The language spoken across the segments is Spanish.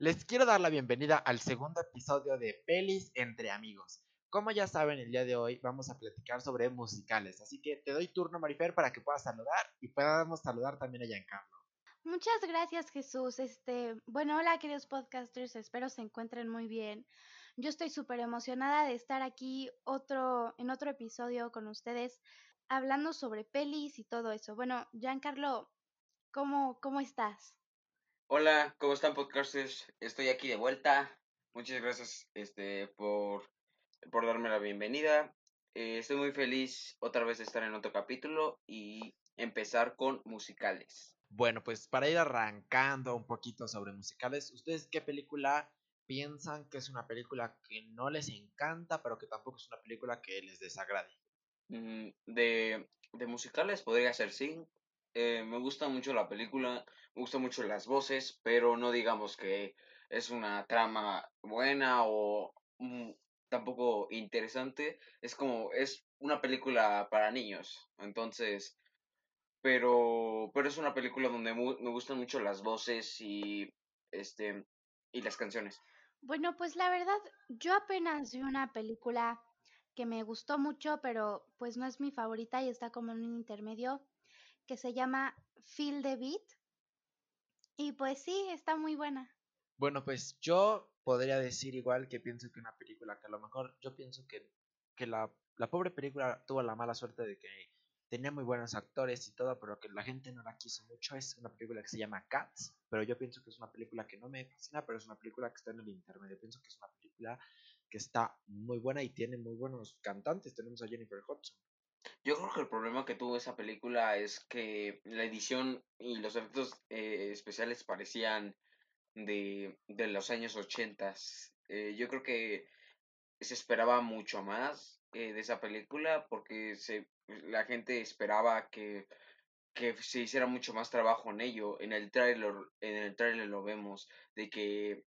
Les quiero dar la bienvenida al segundo episodio de Pelis entre amigos. Como ya saben, el día de hoy vamos a platicar sobre musicales, así que te doy turno, Marifer, para que puedas saludar y podamos saludar también a Giancarlo. Muchas gracias, Jesús. Este, bueno, hola, queridos podcasters, espero se encuentren muy bien. Yo estoy súper emocionada de estar aquí otro, en otro episodio con ustedes, hablando sobre pelis y todo eso. Bueno, Giancarlo, ¿cómo, cómo estás? Hola, ¿cómo están podcasters? Estoy aquí de vuelta. Muchas gracias este, por, por darme la bienvenida. Eh, estoy muy feliz otra vez de estar en otro capítulo y empezar con musicales. Bueno, pues para ir arrancando un poquito sobre musicales, ¿ustedes qué película piensan que es una película que no les encanta, pero que tampoco es una película que les desagrade? Mm, de, de musicales podría ser sí. Eh, me gusta mucho la película, me gustan mucho las voces, pero no digamos que es una trama buena o mm, tampoco interesante. Es como, es una película para niños. Entonces, pero, pero es una película donde me gustan mucho las voces y, este, y las canciones. Bueno, pues la verdad, yo apenas vi una película que me gustó mucho, pero pues no es mi favorita y está como en un intermedio que se llama Feel the Beat. Y pues sí, está muy buena. Bueno, pues yo podría decir igual que pienso que una película que a lo mejor yo pienso que, que la, la pobre película tuvo la mala suerte de que tenía muy buenos actores y todo, pero que la gente no la quiso mucho. Es una película que se llama Cats, pero yo pienso que es una película que no me fascina, pero es una película que está en el intermedio. Pienso que es una película que está muy buena y tiene muy buenos cantantes. Tenemos a Jennifer Hudson. Yo creo que el problema que tuvo esa película es que la edición y los efectos eh, especiales parecían de, de los años 80. Eh, yo creo que se esperaba mucho más eh, de esa película porque se, la gente esperaba que, que se hiciera mucho más trabajo en ello. En el trailer, en el trailer lo vemos, de que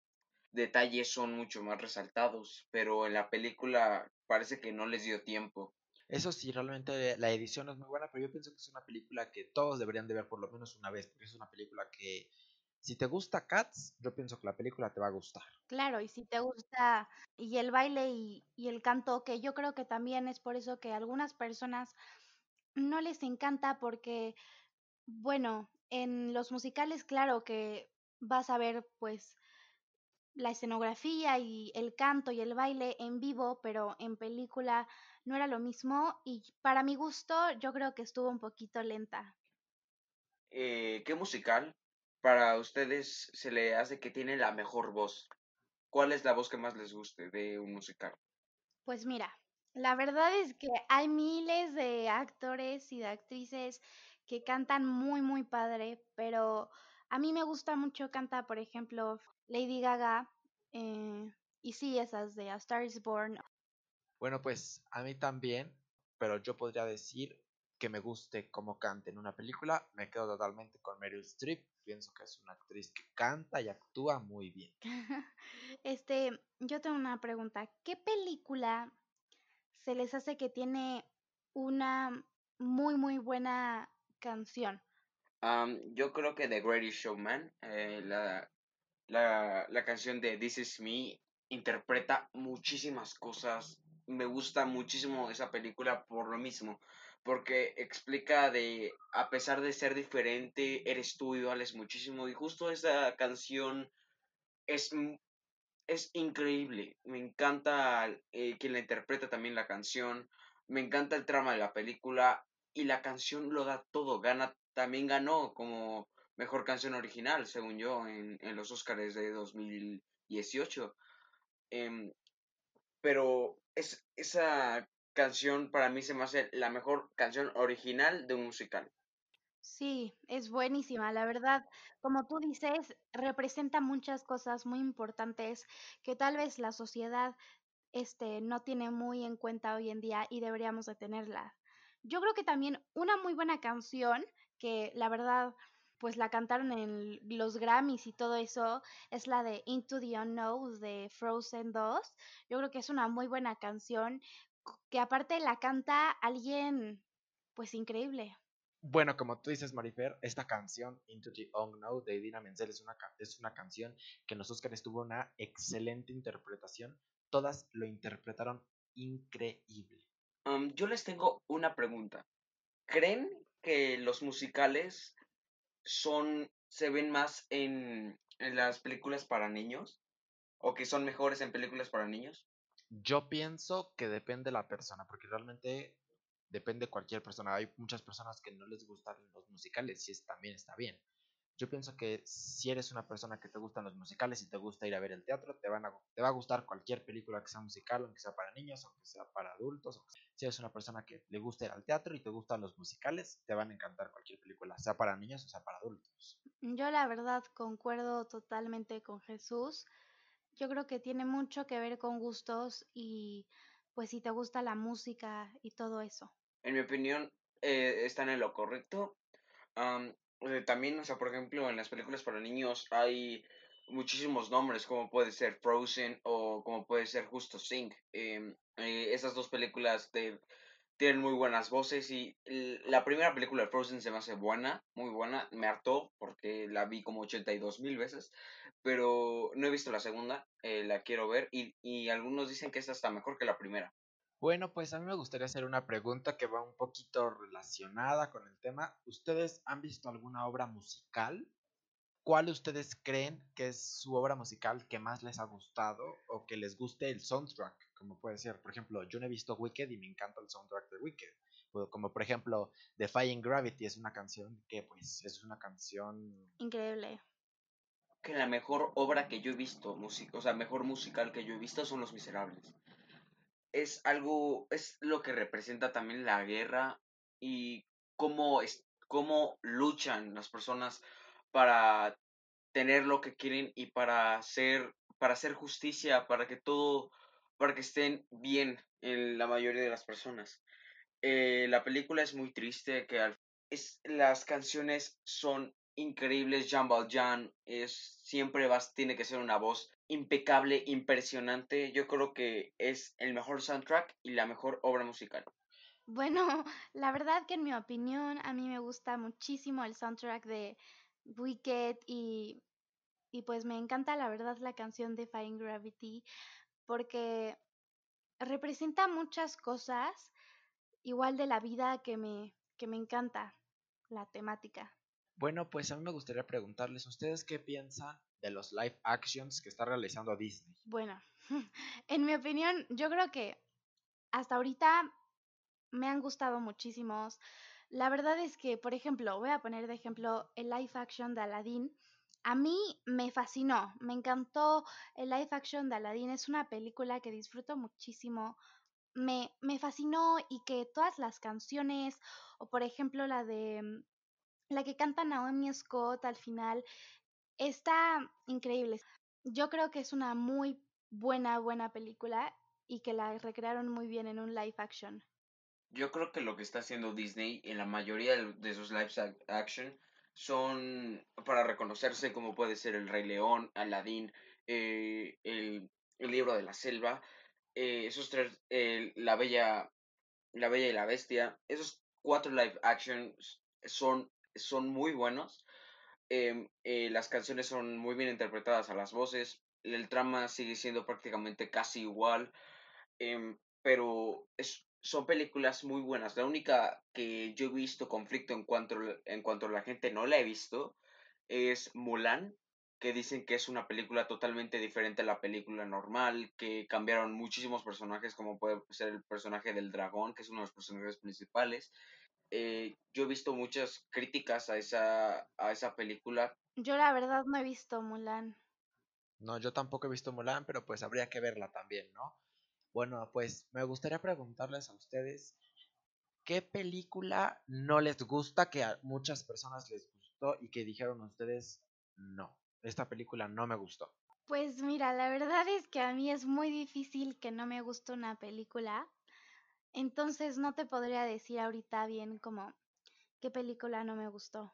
detalles son mucho más resaltados, pero en la película parece que no les dio tiempo. Eso sí, realmente la edición es muy buena, pero yo pienso que es una película que todos deberían de ver por lo menos una vez, porque es una película que si te gusta Cats, yo pienso que la película te va a gustar. Claro, y si te gusta y el baile y, y el canto, que yo creo que también es por eso que a algunas personas no les encanta porque, bueno, en los musicales, claro que vas a ver pues la escenografía y el canto y el baile en vivo, pero en película no era lo mismo y para mi gusto yo creo que estuvo un poquito lenta. Eh, ¿Qué musical para ustedes se le hace que tiene la mejor voz? ¿Cuál es la voz que más les guste de un musical? Pues mira, la verdad es que hay miles de actores y de actrices que cantan muy, muy padre, pero a mí me gusta mucho cantar, por ejemplo, Lady Gaga eh, y sí, esas de A Star is Born. Bueno, pues a mí también, pero yo podría decir que me guste cómo canta en una película, me quedo totalmente con Meryl Streep. Pienso que es una actriz que canta y actúa muy bien. este, yo tengo una pregunta. ¿Qué película se les hace que tiene una muy, muy buena canción? Yo creo que The Greatest Showman, eh, la, la, la canción de This Is Me, interpreta muchísimas cosas. Me gusta muchísimo esa película por lo mismo porque explica de, a pesar de ser diferente, eres tú y vales muchísimo. Y justo esa canción es, es increíble. Me encanta eh, quien la interpreta también la canción. Me encanta el trama de la película. Y la canción lo da todo. Gana, también ganó como mejor canción original, según yo, en, en los Oscars de 2018. Em, pero es, esa canción para mí se me hace la mejor canción original de un musical. Sí, es buenísima, la verdad. Como tú dices, representa muchas cosas muy importantes que tal vez la sociedad este, no tiene muy en cuenta hoy en día y deberíamos de tenerla. Yo creo que también una muy buena canción, que la verdad, pues la cantaron en los Grammys y todo eso, es la de Into the Unknown de Frozen 2. Yo creo que es una muy buena canción que aparte la canta alguien pues increíble. Bueno, como tú dices, Marifer, esta canción, Into the Unknown, de Dina Menzel, es una, es una canción que en los Oscars tuvo una excelente interpretación. Todas lo interpretaron increíble. yo les tengo una pregunta. ¿Creen que los musicales son se ven más en, en las películas para niños? ¿O que son mejores en películas para niños? Yo pienso que depende de la persona, porque realmente depende de cualquier persona. Hay muchas personas que no les gustan los musicales y es, también está bien. Yo pienso que si eres una persona que te gustan los musicales y te gusta ir a ver el teatro, te, van a, te va a gustar cualquier película que sea musical, aunque sea para niños, aunque sea para adultos. Si eres una persona que le gusta ir al teatro y te gustan los musicales, te van a encantar cualquier película, sea para niños o sea para adultos. Yo la verdad concuerdo totalmente con Jesús. Yo creo que tiene mucho que ver con gustos y pues si te gusta la música y todo eso. En mi opinión, eh, están en lo correcto. Eh, también, o sea, por ejemplo, en las películas para niños hay muchísimos nombres, como puede ser Frozen o como puede ser Justo Sing. Em, eh, esas dos películas tienen muy buenas voces y la primera película de Frozen se me hace buena, muy buena. Me hartó porque la vi como 82 mil veces, pero no he visto la segunda, la quiero ver y, y algunos dicen que esta está mejor que la primera. Bueno, pues a mí me gustaría hacer una pregunta que va un poquito relacionada con el tema. ¿Ustedes han visto alguna obra musical? ¿Cuál ustedes creen que es su obra musical que más les ha gustado o que les guste el soundtrack? Como puede ser, por ejemplo, yo no he visto Wicked y me encanta el soundtrack de Wicked. Como por ejemplo, Defying Gravity es una canción que pues es una canción increíble. Que la mejor obra que yo he visto, o sea, mejor musical que yo he visto son Los Miserables es algo, es lo que representa también la guerra y cómo, es, cómo luchan las personas para tener lo que quieren y para hacer, para hacer justicia, para que todo, para que estén bien en la mayoría de las personas. Eh, la película es muy triste, que es, las canciones son increíbles. Jean Valjean es, siempre vas, tiene que ser una voz impecable, impresionante. Yo creo que es el mejor soundtrack y la mejor obra musical. Bueno, la verdad que en mi opinión a mí me gusta muchísimo el soundtrack de Wicked y, y pues me encanta la verdad la canción de Fine Gravity porque representa muchas cosas igual de la vida que me, que me encanta la temática. Bueno, pues a mí me gustaría preguntarles, ¿ustedes qué piensan de los live actions que está realizando Disney? Bueno, en mi opinión, yo creo que hasta ahorita me han gustado muchísimos. La verdad es que, por ejemplo, voy a poner de ejemplo el live action de Aladdin. A mí me fascinó, me encantó el live action de Aladdin. Es una película que disfruto muchísimo. Me, me fascinó y que todas las canciones, o por ejemplo la de la que canta Naomi Scott al final, Está increíble. Yo creo que es una muy buena, buena película y que la recrearon muy bien en un live action. Yo creo que lo que está haciendo Disney en la mayoría de sus live action son para reconocerse como puede ser El Rey León, Aladdin, eh, el, Libro de la Selva, eh, esos tres, la, Bella, la Bella y la Bestia, esos cuatro live actions son, son muy buenos Em, eh, las canciones son muy bien interpretadas a las voces, el trama sigue siendo prácticamente casi igual, em, pero son películas muy buenas. La única que yo he visto conflicto en cuanto, en cuanto a la gente no la he visto es Mulan, que dicen que es una película totalmente diferente a la película normal, que cambiaron muchísimos personajes, como puede ser el personaje del dragón, que es uno de los personajes principales, eh, yo he visto muchas críticas a esa, a esa película. Yo la verdad no he visto Mulan. No, yo tampoco he visto Mulan, pero pues habría que verla también, ¿no? Bueno, pues me gustaría preguntarles a ustedes, ¿qué película no les gusta que a muchas personas les gustó y que dijeron ustedes, no, esta película no me gustó? Pues mira, la verdad es que a mí es muy difícil que no me guste una película entonces no te podría decir ahorita bien como qué película no me gustó.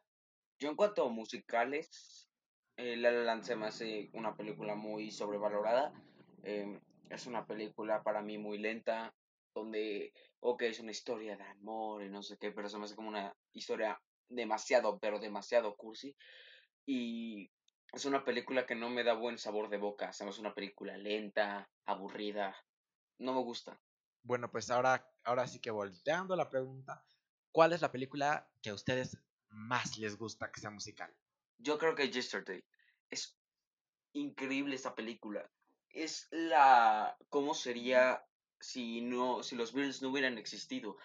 Yo en cuanto a musicales, eh, La La Land se me hace una película muy sobrevalorada. Em, es una película para mí muy lenta, donde, ok, es una historia de amor y no sé qué, pero se me hace como una historia demasiado, pero demasiado cursi. Y es una película que no me da buen sabor de boca. Es una película lenta, aburrida. No me gusta. Bueno, pues ahora, ahora sí que volteando la pregunta, ¿cuál es la película que a ustedes más les gusta que sea musical? Yo creo que Yesterday. Es increíble esta película. Es la... ¿Cómo sería si, no, si los Beatles no hubieran existido?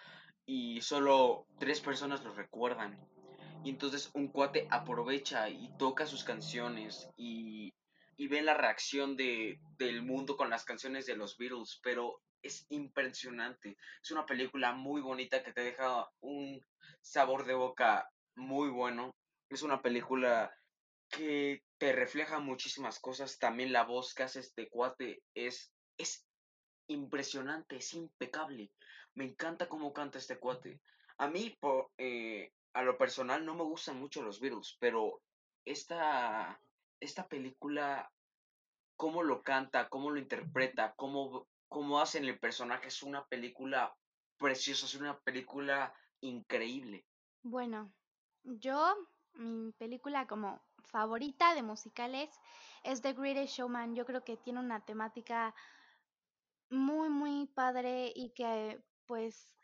Y solo tres personas lo recuerdan. Y entonces un cuate aprovecha y toca sus canciones y, y ve la reacción de, del mundo con las canciones de los Beatles. Pero es impresionante. Es una película muy bonita que te deja un sabor de boca muy bueno. Es una película que te refleja muchísimas cosas. También la voz que hace este cuate es, es impresionante, es impecable. Me encanta cómo canta este cuate. A mí, por, eh, a lo personal, no me gustan mucho los Beatles, pero esta, esta película, cómo lo canta, cómo lo interpreta, cómo, cómo hacen el personaje, es una película preciosa, es una película increíble. Bueno, yo, mi película como favorita de musicales es The Greatest Showman. Yo creo que tiene una temática muy, muy padre y que pues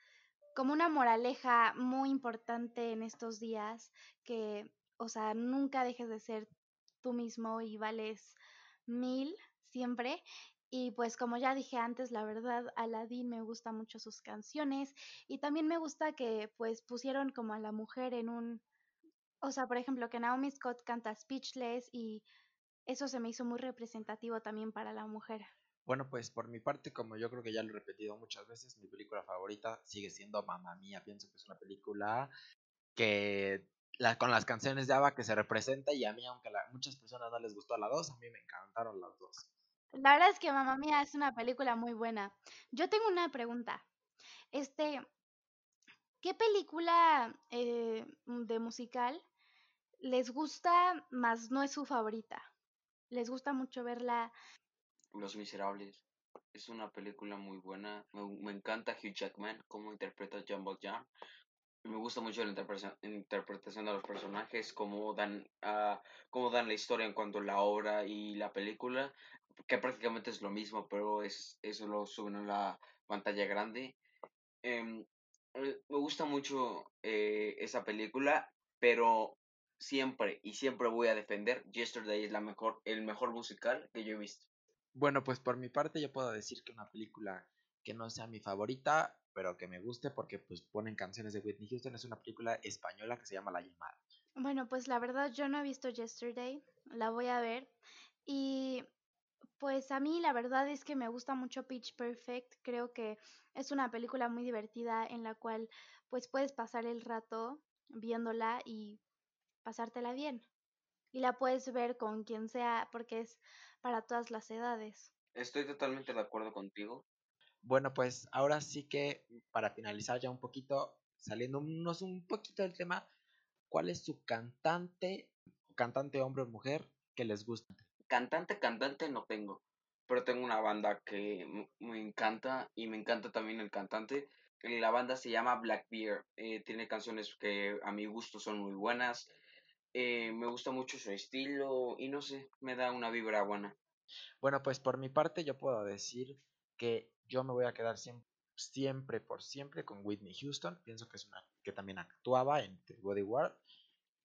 como una moraleja muy importante en estos días, que, o sea, nunca dejes de ser tú mismo y vales mil siempre. Y pues como ya dije antes, la verdad, Aladdin me gusta mucho sus canciones y también me gusta que pues pusieron como a la mujer en un o sea, por ejemplo, que Naomi Scott canta Speechless y eso se me hizo muy representativo también para la mujer. Bueno, pues por mi parte, como yo creo que ya lo he repetido muchas veces, mi película favorita sigue siendo Mamma Mía. Pienso que es una película que la, con las canciones de Ava que se representa y a mí, aunque a muchas personas no les gustó la dos, a mí me encantaron las dos. La verdad es que Mamma Mía es una película muy buena. Yo tengo una pregunta. Este, ¿qué película eh, de musical les gusta, más no es su favorita. Les gusta mucho verla. Los Miserables. Es una película muy buena. Me, encanta Hugh Jackman, cómo interpreta a John Valjean. Me gusta mucho la interpretación de los personajes, cómo dan, uh, cómo dan la historia en cuanto a la obra y la película, que prácticamente es lo mismo, pero es, eso lo suben a la pantalla grande. Em, eh, me gusta mucho eh, esa película, pero siempre y siempre voy a defender Yesterday es la mejor, el mejor musical que yo he visto. Bueno, pues por mi parte yo puedo decir que una película que no sea mi favorita, pero que me guste porque pues ponen canciones de Whitney Houston es una película española que se llama La llamada. Bueno, pues la verdad yo no he visto Yesterday, la voy a ver y pues a mí la verdad es que me gusta mucho Pitch Perfect, creo que es una película muy divertida en la cual pues puedes pasar el rato viéndola y pasártela bien. Y la puedes ver con quien sea porque es para todas las edades. Estoy totalmente de acuerdo contigo. Bueno, pues ahora sí que para finalizar ya un poquito, saliéndonos un poquito del tema, ¿cuál es su cantante, cantante hombre o mujer que les gusta? Cantante, cantante no tengo, pero tengo una banda que me encanta y me encanta también el cantante. La banda se llama Blackbeard, eh, tiene canciones que a mi gusto son muy buenas. Eh, me gusta mucho su estilo y no sé, me da una vibra buena. Bueno, pues por mi parte yo puedo decir que yo me voy a quedar siempre, por siempre con Whitney Houston. Pienso que es una que también actuaba en The Bodyguard,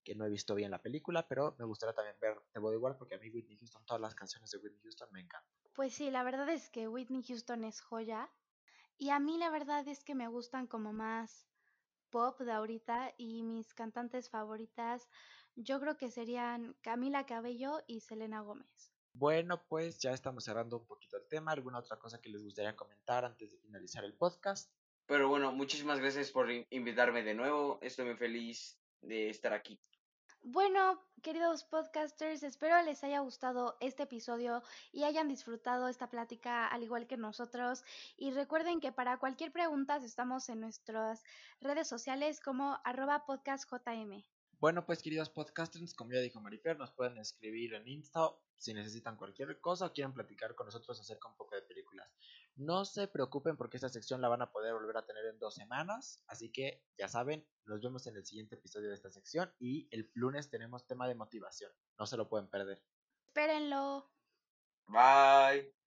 que no he visto bien la película, pero me gustaría también ver The Bodyguard porque a mí Whitney Houston, todas las canciones de Whitney Houston me encantan. Pues sí, la verdad es que Whitney Houston es joya y a mí la verdad es que me gustan como más pop de ahorita y mis cantantes favoritas yo creo que serían Camila Cabello y Selena Gómez. Bueno, pues ya estamos cerrando un poquito el tema. ¿Alguna otra cosa que les gustaría comentar antes de finalizar el podcast? Pero bueno, muchísimas gracias por invitarme de nuevo. Estoy muy feliz de estar aquí. Bueno, queridos podcasters, espero les haya gustado este episodio y hayan disfrutado esta plática al igual que nosotros. Y recuerden que para cualquier pregunta estamos en nuestras redes sociales como arroba podcastjm. Bueno, pues queridos podcasters, como ya dijo Marifer, nos pueden escribir en Insta si necesitan cualquier cosa o quieren platicar con nosotros acerca un poco de películas. No se preocupen porque esta sección la van a poder volver a tener en dos semanas. Así que ya saben, nos vemos en el siguiente episodio de esta sección. Y el lunes tenemos tema de motivación. No se lo pueden perder. Espérenlo. Bye.